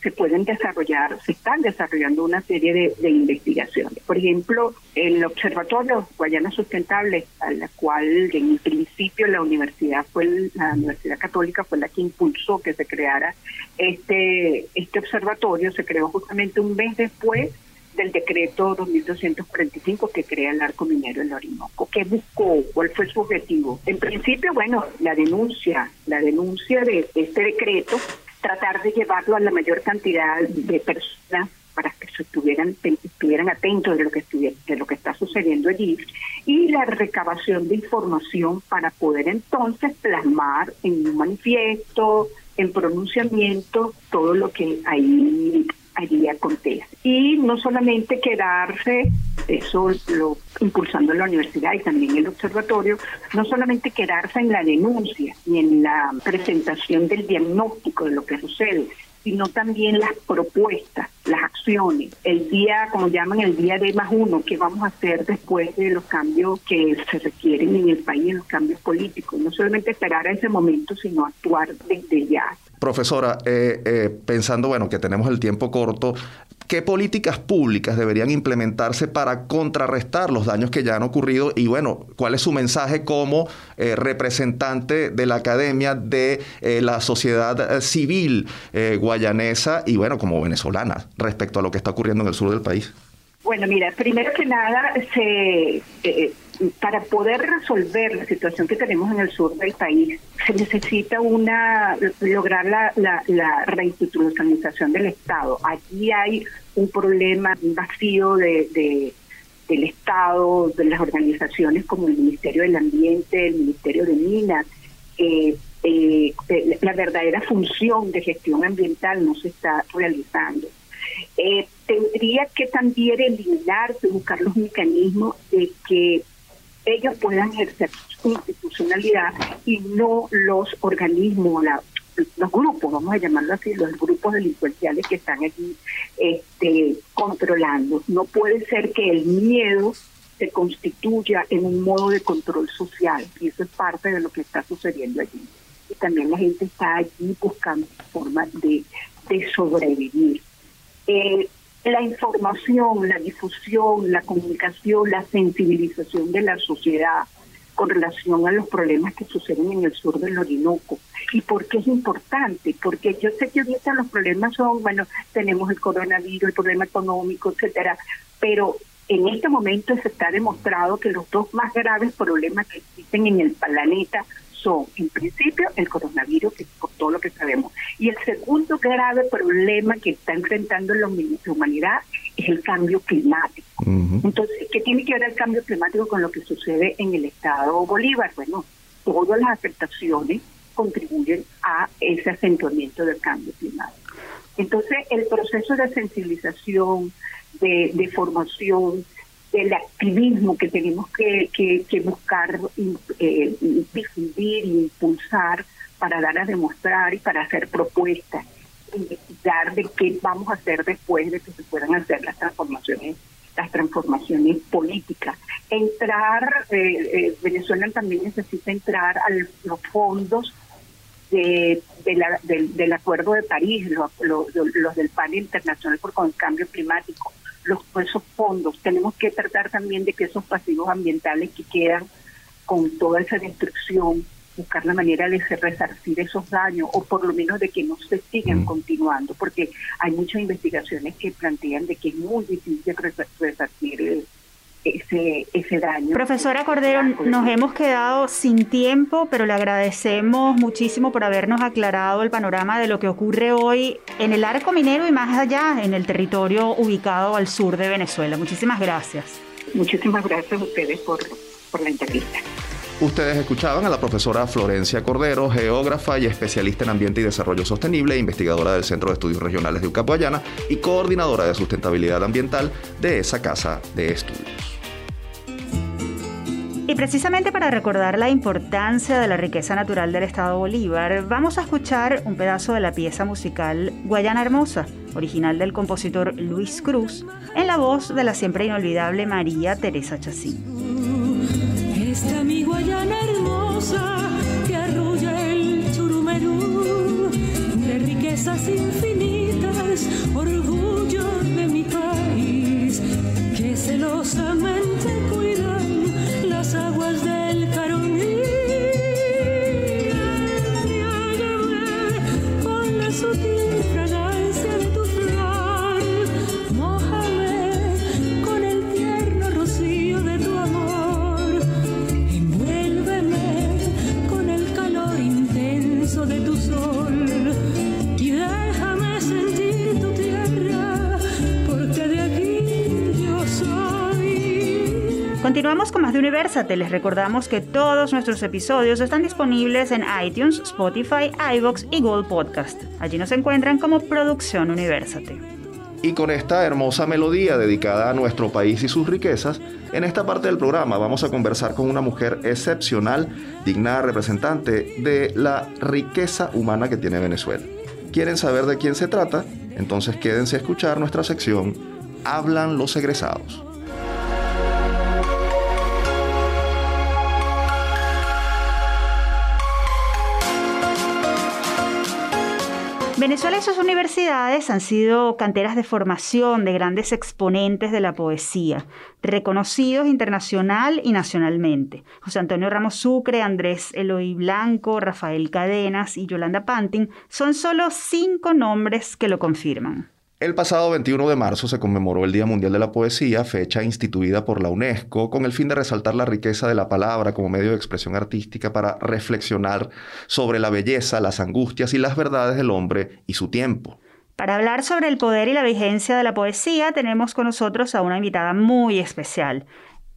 se pueden desarrollar, se están desarrollando una serie de, investigaciones. Por ejemplo, el Observatorio Guayana Sustentable, a la cual en principio la universidad fue la Universidad Católica fue la que impulsó que se creara este este observatorio, se creó justamente un mes después del decreto 2245 que crea el arco minero en Orinoco. ¿Qué buscó? ¿Cuál fue su objetivo? En principio, bueno, la denuncia, la denuncia de este decreto, tratar de llevarlo a la mayor cantidad de personas para que estuvieran, atentos de lo que de lo que está sucediendo allí y la recabación de información para poder entonces plasmar en un manifiesto, en pronunciamiento, todo lo que ahí allí acontece. Y no solamente quedarse, eso lo impulsando la universidad y también el observatorio, no solamente quedarse en la denuncia y en la presentación del diagnóstico de lo que sucede, sino también las propuestas, las acciones, el día, como llaman, el día de más uno, que vamos a hacer después de los cambios que se requieren en el país, los cambios políticos. No solamente esperar a ese momento, sino actuar desde ya. Profesora, eh, eh, pensando, bueno, que tenemos el tiempo corto, ¿qué políticas públicas deberían implementarse para contrarrestar los daños que ya han ocurrido? Y bueno, ¿cuál es su mensaje como eh, representante de la academia de la sociedad civil guayanesa y bueno, como venezolana respecto a lo que está ocurriendo en el sur del país? Bueno, mira, primero que nada, se para poder resolver la situación que tenemos en el sur del país, se necesita una lograr la, la, reinstitucionalización del Estado. Aquí hay un problema, un vacío de, del Estado, de las organizaciones como el Ministerio del Ambiente, el Ministerio de Minas. Eh, eh, la verdadera función de gestión ambiental no se está realizando. Eh, tendría que también eliminarse, buscar los mecanismos de que ellos puedan ejercer su institucionalidad y no los organismos, los grupos, vamos a llamarlo así, los grupos delincuenciales que están aquí este, controlando. No puede ser que el miedo se constituya en un modo de control social y eso es parte de lo que está sucediendo allí. Y también la gente está allí buscando formas de, sobrevivir. Eh, la información, la difusión, la comunicación, la sensibilización de la sociedad con relación a los problemas que suceden en el sur del Orinoco. ¿Y por qué es importante? Porque yo sé que ahorita los problemas son, bueno, tenemos el coronavirus, el problema económico, etcétera, pero en este momento se está demostrado que los dos más graves problemas que existen en el planeta son, en principio, el coronavirus, que por todo lo que sabemos. Y el segundo grave problema que está enfrentando la humanidad es el cambio climático. Entonces, ¿qué tiene que ver el cambio climático con lo que sucede en el estado Bolívar? Bueno, todas las afectaciones contribuyen a ese acentuamiento del cambio climático. Entonces, el proceso de sensibilización, de, de formación, del activismo que tenemos que, que, buscar eh, difundir impulsar para dar a demostrar y para hacer propuestas, investigar de qué vamos a hacer después de que se puedan hacer las transformaciones las transformaciones políticas. Entrar, eh, eh, Venezuela también necesita entrar a los fondos de, del, Acuerdo de París, los, los, del panel internacional por el cambio climático, los, esos fondos. Tenemos que tratar también de que esos pasivos ambientales que quedan con toda esa destrucción, buscar la manera de resarcir esos daños o por lo menos de que no se sigan mm. continuando, porque hay muchas investigaciones que plantean de que es muy difícil resarcir ese, daño. Profesora Cordero, nos hemos quedado sin tiempo, pero le agradecemos muchísimo por habernos aclarado el panorama de lo que ocurre hoy en el arco minero y más allá, en el territorio ubicado al sur de Venezuela. Muchísimas gracias. Muchísimas gracias a ustedes por, por la entrevista. Ustedes escuchaban a la profesora Florencia Cordero, geógrafa y especialista en ambiente y desarrollo sostenible, investigadora del Centro de Estudios Regionales de Ucapuayana y coordinadora de sustentabilidad ambiental de esa casa de estudios. Y precisamente para recordar la importancia de la riqueza natural del Estado Bolívar, vamos a escuchar un pedazo de la pieza musical Guayana Hermosa, original del compositor Luis Cruz, en la voz de la siempre inolvidable María Teresa Chacín. Esta mi Guayana hermosa que arrulla el churumerú riquezas infinitas, orgullo de mi país, que celosamente Continuamos con más de Universate. Les recordamos que todos nuestros episodios están disponibles en iTunes, Spotify, iVoox y Google Podcast. Allí nos encuentran como Producción Universate. Y con esta hermosa melodía dedicada a nuestro país y sus riquezas, en esta parte del programa vamos a conversar con una mujer excepcional, digna representante de la riqueza humana que tiene Venezuela. ¿Quieren saber de quién se trata? Entonces quédense a escuchar nuestra sección Hablan los egresados. Venezuela y sus universidades han sido canteras de formación de grandes exponentes de la poesía, reconocidos internacional y nacionalmente. José Antonio Ramos Sucre, Andrés Eloy Blanco, Rafael Cadenas y Yolanda Pantin son solo cinco nombres que lo confirman. El pasado 21 de marzo se conmemoró el Día Mundial de la Poesía, fecha instituida por la UNESCO con el fin de resaltar la riqueza de la palabra como medio de expresión artística para reflexionar sobre la belleza, las angustias y las verdades del hombre y su tiempo. Para hablar sobre el poder y la vigencia de la poesía, tenemos con nosotros a una invitada muy especial.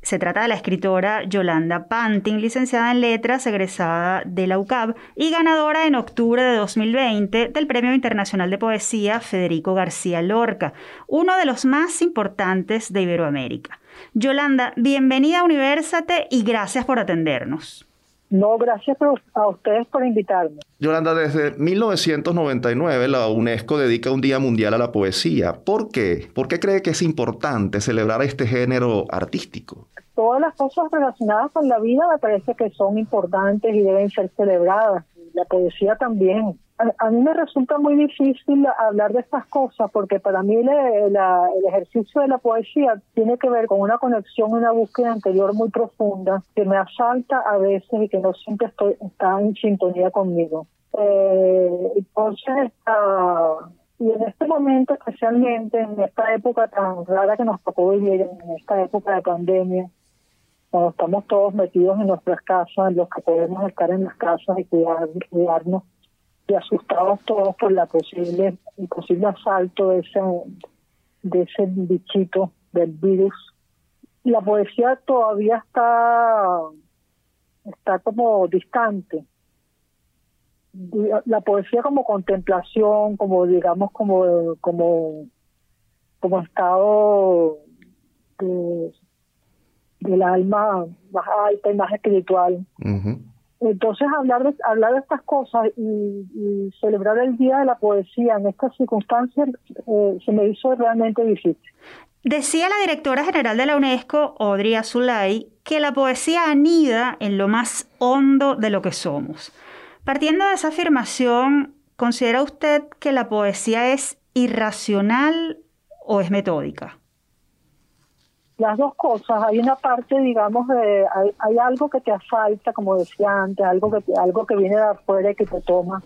Se trata de la escritora Yolanda Pantin, licenciada en letras, egresada de la UCAB y ganadora en octubre de 2020 del Premio Internacional de Poesía Federico García Lorca, uno de los más importantes de Iberoamérica. Yolanda, bienvenida a Universate y gracias por atendernos. No, gracias a ustedes por invitarme. Yolanda, desde 1999 la UNESCO dedica un Día Mundial a la Poesía. ¿Por qué? ¿Por qué cree que es importante celebrar este género artístico? Todas las cosas relacionadas con la vida me parece que son importantes y deben ser celebradas. La poesía también a, mí me resulta muy difícil hablar de estas cosas porque para mí el ejercicio de la poesía tiene que ver con una conexión, una búsqueda anterior muy profunda que me asalta a veces y que no siempre estoy, está en sintonía conmigo. Eh, entonces, y en este momento especialmente, en esta época tan rara que nos tocó vivir, en esta época de pandemia, cuando estamos todos metidos en nuestras casas, los que podemos estar en las casas y cuidar, cuidarnos, y asustados todos por la posible el posible asalto de ese de ese bichito del virus. La poesía todavía está está como distante. La poesía como contemplación como digamos como como como estado del alma más alta y más espiritual entonces hablar de, hablar de estas cosas y, celebrar el Día de la Poesía en estas circunstancias eh, se me hizo realmente difícil. Decía la directora general de la UNESCO, Audrey Azulay, que la poesía anida en lo más hondo de lo que somos. Partiendo de esa afirmación, ¿considera usted que la poesía es irracional o es metódica? Las dos cosas. Hay una parte, digamos, de, hay, algo que te asalta, como decía antes, algo que algo que viene de afuera y que te toma,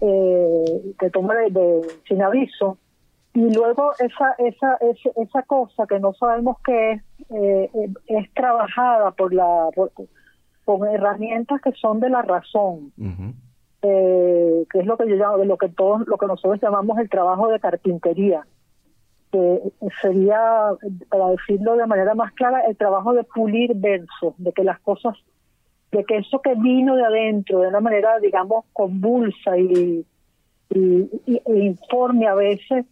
eh, te toma de, sin aviso. Y luego esa, esa, esa, esa cosa que no sabemos qué es, eh, es trabajada por la por, con herramientas que son de la razón. eh, que es lo que yo llamo, lo que todos, lo que nosotros llamamos el trabajo de carpintería que sería, para decirlo de manera más clara, el trabajo de pulir versos, de que las cosas, de que eso que vino de adentro, de una manera, digamos, convulsa y, e informe a veces,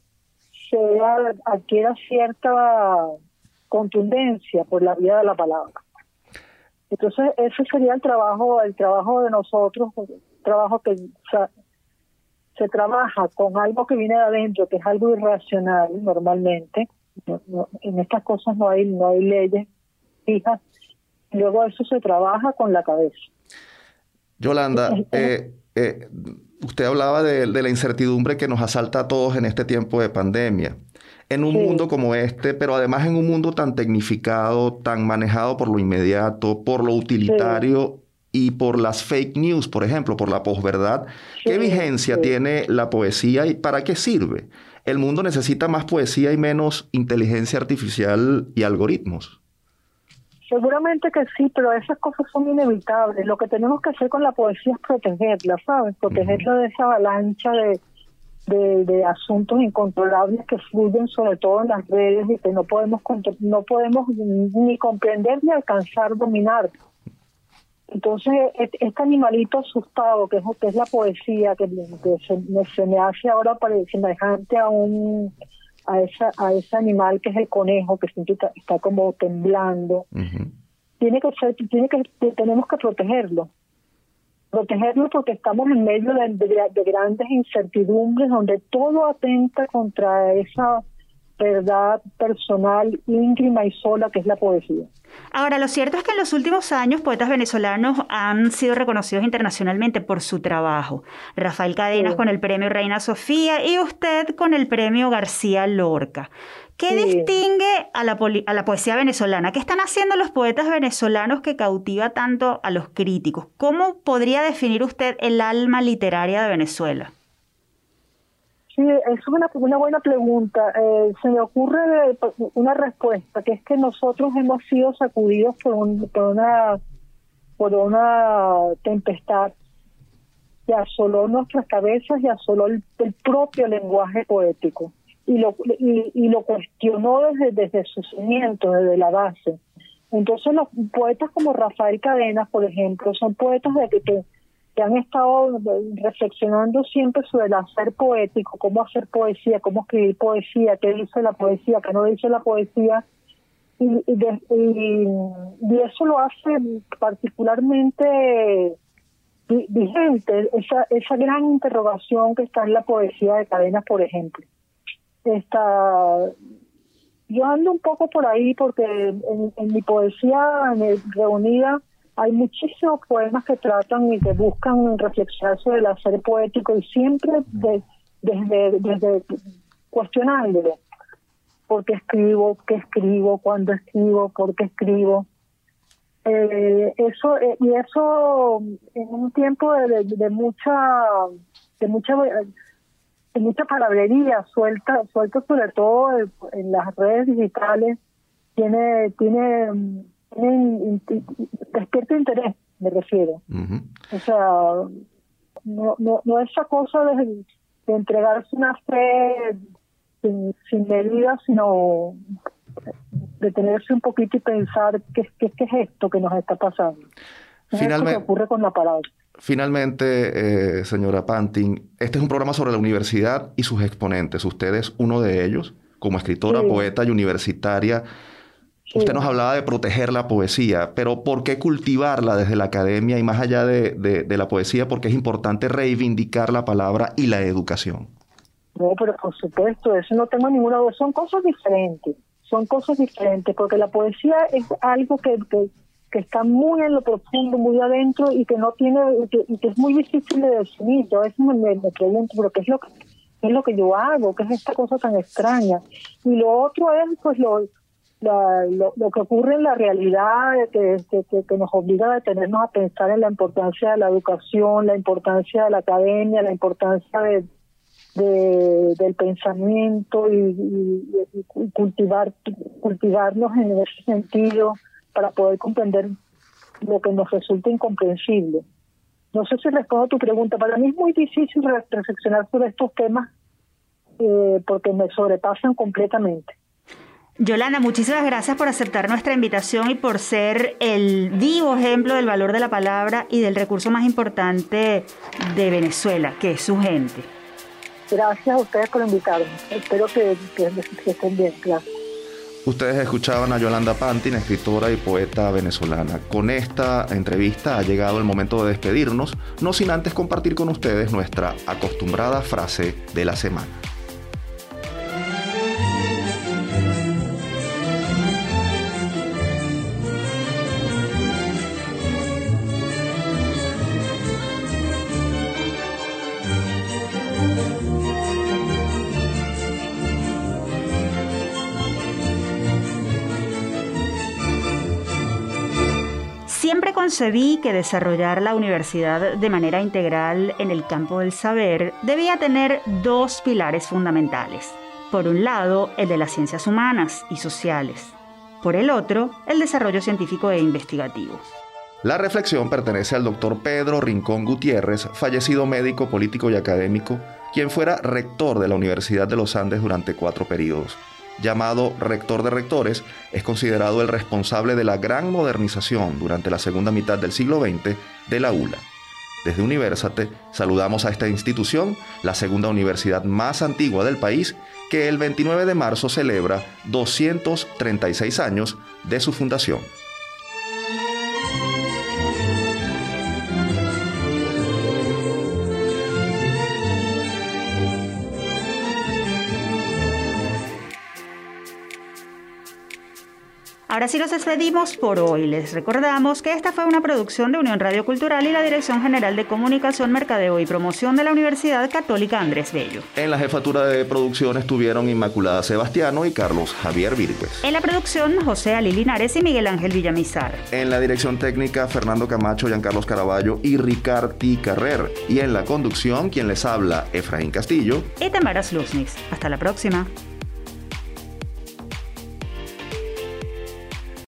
sea, adquiera cierta contundencia por la vía de la palabra. Entonces, ese sería el trabajo, el trabajo de nosotros, trabajo que se trabaja con algo que viene de adentro, que es algo irracional normalmente, en estas cosas no hay, no hay leyes fijas, luego eso se trabaja con la cabeza. Yolanda, eh, eh, usted hablaba de, la incertidumbre que nos asalta a todos en este tiempo de pandemia. En un mundo como este, pero además en un mundo tan tecnificado, tan manejado por lo inmediato, por lo utilitario y por las fake news, por ejemplo, por la posverdad. ¿Qué vigencia tiene la poesía y para qué sirve? El mundo necesita más poesía y menos inteligencia artificial y algoritmos. Seguramente que sí, pero esas cosas son inevitables. Lo que tenemos que hacer con la poesía es protegerla, ¿sabes? Protegerla de esa avalancha de, de, asuntos incontrolables que fluyen sobre todo en las redes y que no podemos no podemos ni comprender ni alcanzar dominar. Entonces, este animalito asustado, que es, que es la poesía, que, se, me hace ahora semejante a un a esa a ese animal que es el conejo, que está, está como temblando, tiene que ser, tiene que tenemos que protegerlo. Protegerlo porque estamos en medio de, grandes incertidumbres donde todo atenta contra esa verdad personal íntima y sola que es la poesía. Ahora, lo cierto es que en los últimos años poetas venezolanos han sido reconocidos internacionalmente por su trabajo. Rafael Cadenas con el premio Reina Sofía y usted con el premio García Lorca. ¿Qué distingue a la, a la poesía venezolana? ¿Qué están haciendo los poetas venezolanos que cautiva tanto a los críticos? ¿Cómo podría definir usted el alma literaria de Venezuela? Sí, es una, una buena pregunta. Eh, se me ocurre una respuesta, que es que nosotros hemos sido sacudidos por, una, por una tempestad que asoló nuestras cabezas y asoló el propio lenguaje poético y lo, y, lo cuestionó desde, desde su cimiento, desde la base. Entonces los poetas como Rafael Cadenas, por ejemplo, son poetas de que, que, han estado reflexionando siempre sobre el hacer poético, cómo hacer poesía, cómo escribir poesía, qué dice la poesía, qué no dice la poesía. Y, y, eso lo hace particularmente vigente, esa, esa gran interrogación que está en la poesía de Cadenas, por ejemplo está yo ando un poco por ahí porque en, mi poesía reunida hay muchísimos poemas que tratan y que buscan reflexionar sobre el hacer poético y siempre desde, desde cuestionándolo. ¿Por qué escribo? ¿Qué escribo? ¿Cuándo escribo? ¿Por qué escribo? Eh, eso eh, y eso en un tiempo de, de mucha de mucha mucha palabrería suelta, suelta sobre todo en las redes digitales, tiene, tiene, tiene despierta interés, me refiero. O sea, no, no, no esa cosa de, entregarse una fe sin, sin medida, sino detenerse un poquito y pensar qué, qué, qué es esto que nos está pasando. Finalmente, ocurre con la palabra. Finalmente, eh, señora Pantin, este es un programa sobre la universidad y sus exponentes. Usted es uno de ellos, como escritora, poeta y universitaria. Usted nos hablaba de proteger la poesía, pero ¿por qué cultivarla desde la academia y más allá de, de, la poesía? Porque es importante reivindicar la palabra y la educación. No, pero por supuesto, eso no tengo ninguna duda. Son cosas diferentes, son cosas diferentes, porque la poesía es algo que, que que está muy en lo profundo, muy adentro y que no tiene, y que, es muy difícil de definir. Yo a veces me, me, pregunto, ¿pero qué es, lo que, es lo que yo hago? ¿Qué es esta cosa tan extraña? Y lo otro es, pues, lo, lo, que ocurre en la realidad, que, que, nos obliga a detenernos a pensar en la importancia de la educación, la importancia de la academia, la importancia de, del pensamiento y, y, cultivar cultivarnos en ese sentido para poder comprender lo que nos resulta incomprensible. No sé si respondo a tu pregunta. Para mí es muy difícil reflexionar sobre estos temas eh, porque me sobrepasan completamente. Yolanda, muchísimas gracias por aceptar nuestra invitación y por ser el vivo ejemplo del valor de la palabra y del recurso más importante de Venezuela, que es su gente. Gracias a ustedes por invitarme. Espero que, que estén bien. Gracias. Ustedes escuchaban a Yolanda Pantin, escritora y poeta venezolana. Con esta entrevista ha llegado el momento de despedirnos, no sin antes compartir con ustedes nuestra acostumbrada frase de la semana. Concebí que desarrollar la universidad de manera integral en el campo del saber debía tener dos pilares fundamentales. Por un lado, el de las ciencias humanas y sociales. Por el otro, el desarrollo científico e investigativo. La reflexión pertenece al doctor Pedro Rincón Gutiérrez, fallecido médico, político y académico, quien fuera rector de la Universidad de los Andes durante cuatro periodos. Llamado rector de rectores, es considerado el responsable de la gran modernización durante la segunda mitad del siglo XX de la ULA. Desde Universate saludamos a esta institución, la segunda universidad más antigua del país, que el 29 de marzo celebra 236 años de su fundación. Ahora sí nos despedimos por hoy. Les recordamos que esta fue una producción de Unión Radio Cultural y la Dirección General de Comunicación, Mercadeo y Promoción de la Universidad Católica Andrés Bello. En la jefatura de producción estuvieron Inmaculada Sebastiano y Carlos Javier Virgües. En la producción, José Ali Linares y Miguel Ángel Villamizar. En la dirección técnica, Fernando Camacho, Giancarlos Caraballo y Ricardi Carrer. Y en la conducción, quien les habla, Efraín Castillo y Tamara Slusnix. Hasta la próxima.